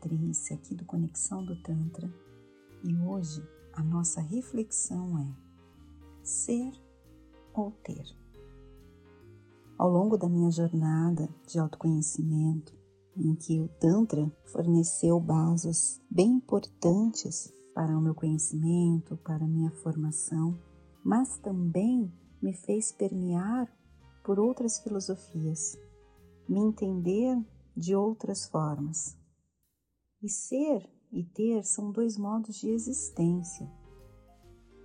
Patrícia, aqui do Conexão do Tantra, e hoje a nossa reflexão é ser ou ter. Ao longo da minha jornada de autoconhecimento, em que o Tantra forneceu bases bem importantes para o meu conhecimento, para a minha formação, mas também me fez permear por outras filosofias, me entender de outras formas. E ser e ter são dois modos de existência,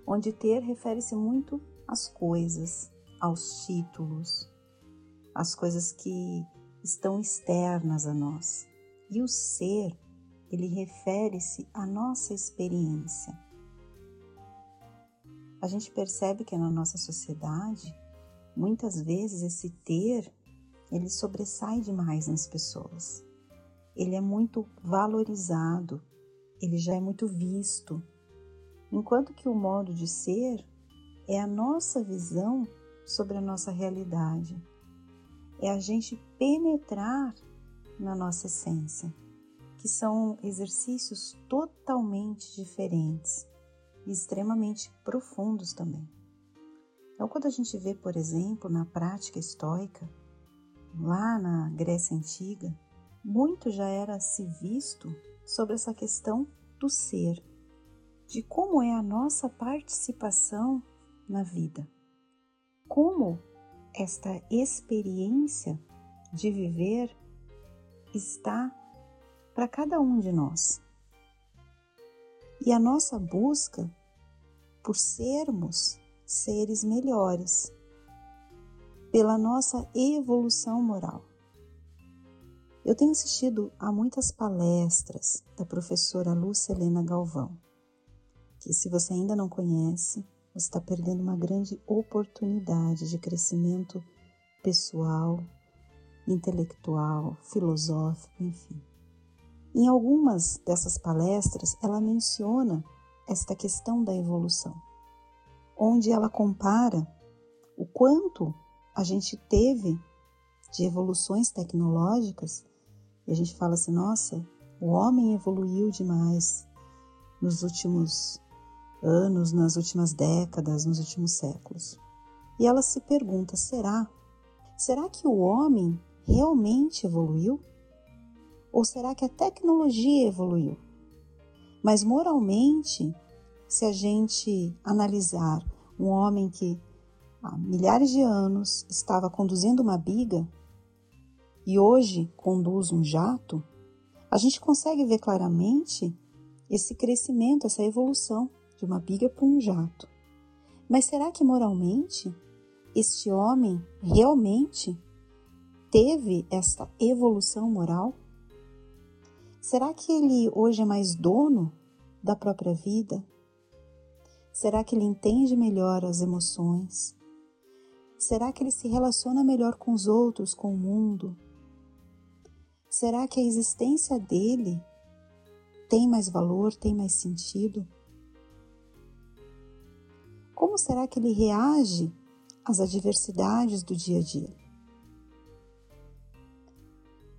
onde ter refere-se muito às coisas, aos títulos, às coisas que estão externas a nós. E o ser, ele refere-se à nossa experiência. A gente percebe que na nossa sociedade, muitas vezes esse ter, ele sobressai demais nas pessoas. Ele é muito valorizado, ele já é muito visto. Enquanto que o modo de ser é a nossa visão sobre a nossa realidade. É a gente penetrar na nossa essência, que são exercícios totalmente diferentes e extremamente profundos também. Então, quando a gente vê, por exemplo, na prática estoica, lá na Grécia Antiga, muito já era se visto sobre essa questão do ser, de como é a nossa participação na vida, como esta experiência de viver está para cada um de nós. E a nossa busca por sermos seres melhores, pela nossa evolução moral. Eu tenho assistido a muitas palestras da professora Lúcia Helena Galvão, que se você ainda não conhece, você está perdendo uma grande oportunidade de crescimento pessoal, intelectual, filosófico, enfim. Em algumas dessas palestras, ela menciona esta questão da evolução, onde ela compara o quanto a gente teve de evoluções tecnológicas e a gente fala assim: nossa, o homem evoluiu demais nos últimos anos, nas últimas décadas, nos últimos séculos. E ela se pergunta: será? Será que o homem realmente evoluiu? Ou será que a tecnologia evoluiu? Mas moralmente, se a gente analisar um homem que há milhares de anos estava conduzindo uma biga e hoje conduz um jato, a gente consegue ver claramente esse crescimento, essa evolução de uma biga para um jato. Mas será que moralmente este homem realmente teve esta evolução moral? Será que ele hoje é mais dono da própria vida? Será que ele entende melhor as emoções? Será que ele se relaciona melhor com os outros, com o mundo? Será que a existência dele tem mais valor, tem mais sentido? Como será que ele reage às adversidades do dia a dia?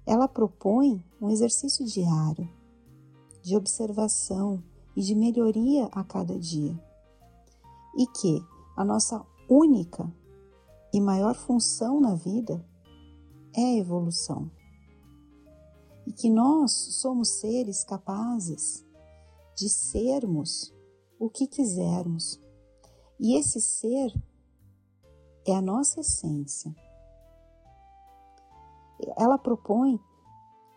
Ela propõe um exercício diário de observação e de melhoria a cada dia, e que a nossa única e maior função na vida é a evolução e que nós somos seres capazes de sermos o que quisermos. E esse ser é a nossa essência. Ela propõe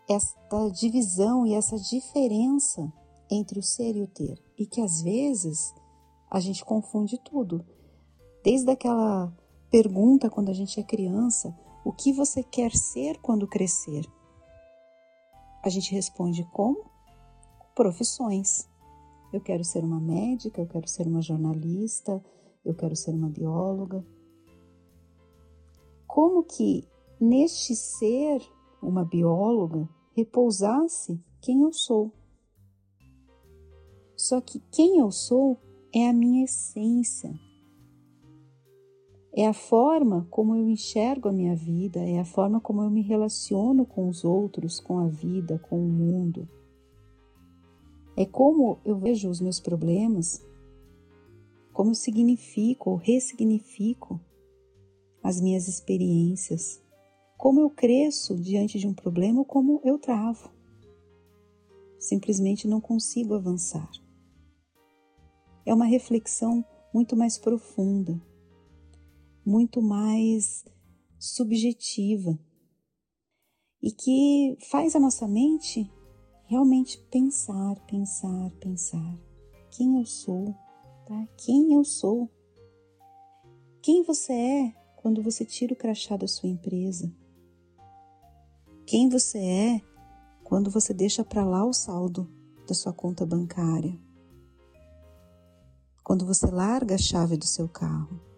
esta divisão e essa diferença entre o ser e o ter, e que às vezes a gente confunde tudo. Desde aquela pergunta quando a gente é criança: o que você quer ser quando crescer? A gente responde como? Profissões. Eu quero ser uma médica, eu quero ser uma jornalista, eu quero ser uma bióloga. Como que neste ser uma bióloga repousasse quem eu sou? Só que quem eu sou é a minha essência, é a forma como eu enxergo a minha vida, é a forma como eu me relaciono com os outros, com a vida, com o mundo. É como eu vejo os meus problemas, como eu significo ou ressignifico as minhas experiências, como eu cresço diante de um problema ou como eu travo. Simplesmente não consigo avançar. É uma reflexão muito mais profunda, muito mais subjetiva e que faz a nossa mente realmente pensar, pensar, pensar. Quem eu sou, tá? Quem eu sou? Quem você é quando você tira o crachá da sua empresa? Quem você é quando você deixa para lá o saldo da sua conta bancária? Quando você larga a chave do seu carro?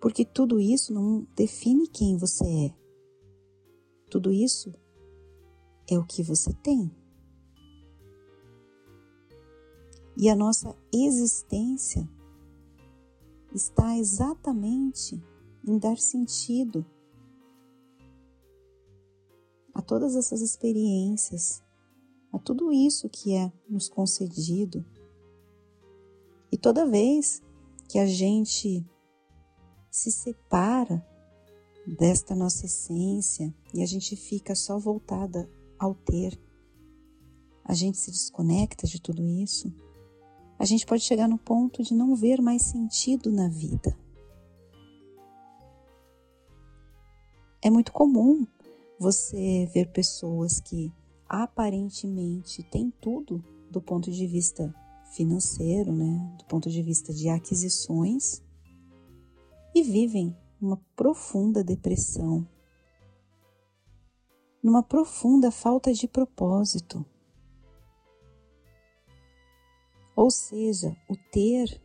Porque tudo isso não define quem você é. Tudo isso é o que você tem. E a nossa existência está exatamente em dar sentido a todas essas experiências, a tudo isso que é nos concedido. E toda vez que a gente se separa desta nossa essência e a gente fica só voltada ao ter, a gente se desconecta de tudo isso, a gente pode chegar no ponto de não ver mais sentido na vida. É muito comum você ver pessoas que aparentemente têm tudo do ponto de vista financeiro, né, do ponto de vista de aquisições, e vivem uma profunda depressão, numa profunda falta de propósito. Ou seja, o ter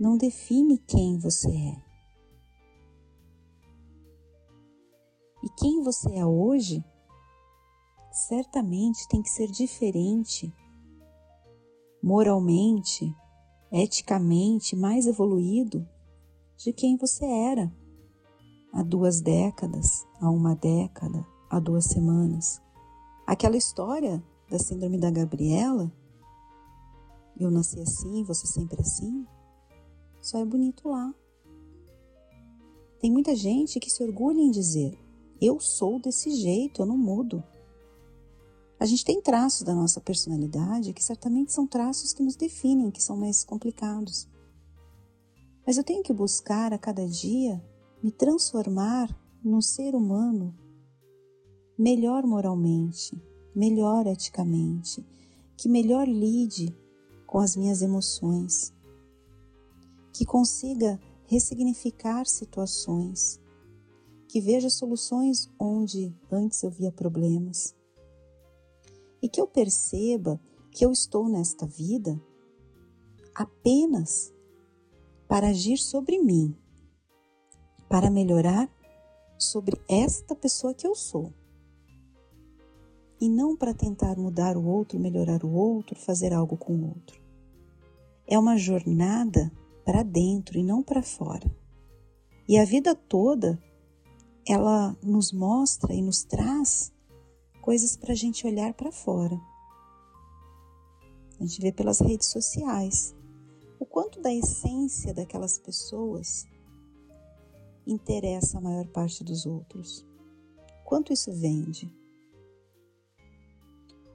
não define quem você é. E quem você é hoje certamente tem que ser diferente, moralmente, eticamente mais evoluído de quem você era há duas décadas, há uma década, há duas semanas. Aquela história da Síndrome da Gabriela, eu nasci assim, você sempre assim, só é bonito lá. Tem muita gente que se orgulha em dizer: eu sou desse jeito, eu não mudo. A gente tem traços da nossa personalidade que certamente são traços que nos definem, que são mais complicados. Mas eu tenho que buscar a cada dia me transformar num ser humano melhor moralmente, melhor eticamente, que melhor lide com as minhas emoções, que consiga ressignificar situações, que veja soluções onde antes eu via problemas. E que eu perceba que eu estou nesta vida apenas para agir sobre mim para melhorar sobre esta pessoa que eu sou. E não para tentar mudar o outro, melhorar o outro, fazer algo com o outro. É uma jornada para dentro e não para fora. E a vida toda ela nos mostra e nos traz coisas para a gente olhar para fora. A gente vê pelas redes sociais o quanto da essência daquelas pessoas interessa a maior parte dos outros? Quanto isso vende?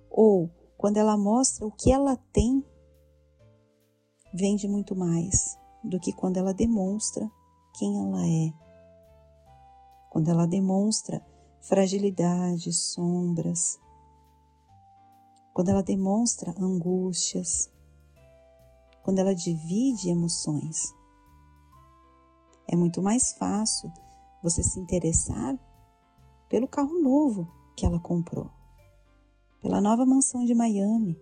Ou quando ela mostra o que ela tem, vende muito mais do que quando ela demonstra quem ela é. Quando ela demonstra fragilidade, sombras, quando ela demonstra angústias, quando ela divide emoções. É muito mais fácil você se interessar pelo carro novo que ela comprou, pela nova mansão de Miami.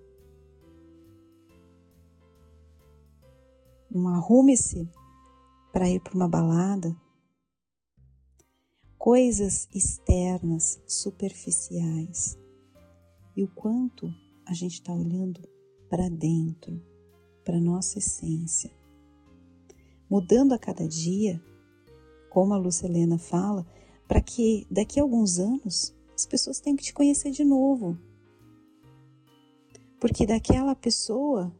Um arrume-se para ir para uma balada. Coisas externas, superficiais. E o quanto a gente está olhando para dentro, para nossa essência mudando a cada dia, como a Lucelena fala, para que daqui a alguns anos as pessoas tenham que te conhecer de novo. Porque daquela pessoa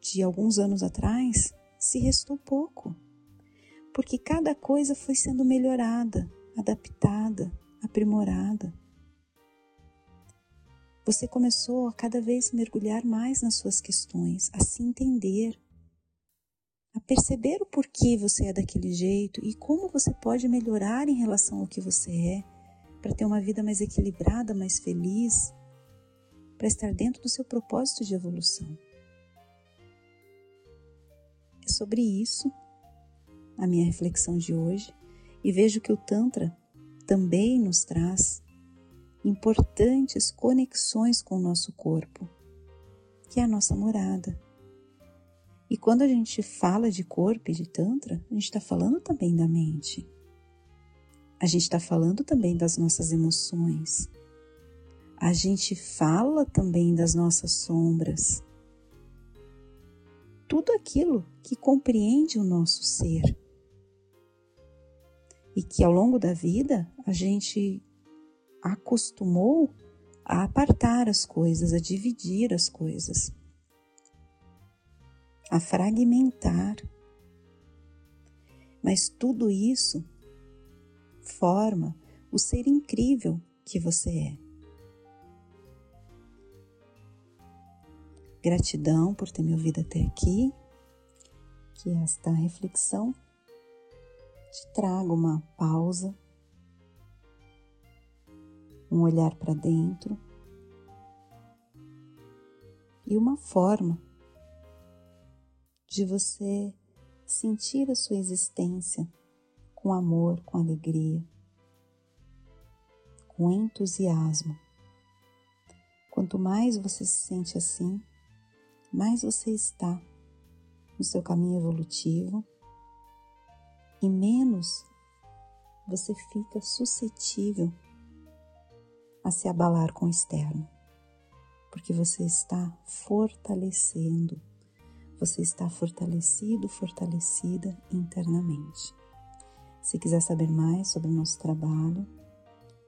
de alguns anos atrás se restou pouco. Porque cada coisa foi sendo melhorada, adaptada, aprimorada. Você começou a cada vez mergulhar mais nas suas questões, a se entender, a perceber o porquê você é daquele jeito e como você pode melhorar em relação ao que você é, para ter uma vida mais equilibrada, mais feliz, para estar dentro do seu propósito de evolução. É sobre isso a minha reflexão de hoje e vejo que o Tantra também nos traz importantes conexões com o nosso corpo, que é a nossa morada. E quando a gente fala de corpo e de Tantra, a gente está falando também da mente. A gente está falando também das nossas emoções. A gente fala também das nossas sombras. Tudo aquilo que compreende o nosso ser. E que ao longo da vida a gente acostumou a apartar as coisas, a dividir as coisas, a fragmentar. Mas tudo isso forma o ser incrível que você é. Gratidão por ter me ouvido até aqui. Que esta reflexão te traga uma pausa um olhar para dentro e uma forma de você sentir a sua existência com amor, com alegria, com entusiasmo. Quanto mais você se sente assim, mais você está no seu caminho evolutivo e menos você fica suscetível a se abalar com o externo, porque você está fortalecendo, você está fortalecido, fortalecida internamente. Se quiser saber mais sobre o nosso trabalho,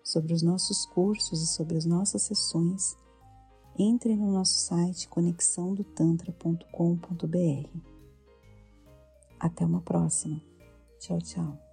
sobre os nossos cursos e sobre as nossas sessões, entre no nosso site conexãodotantra.com.br. Até uma próxima. Tchau, tchau.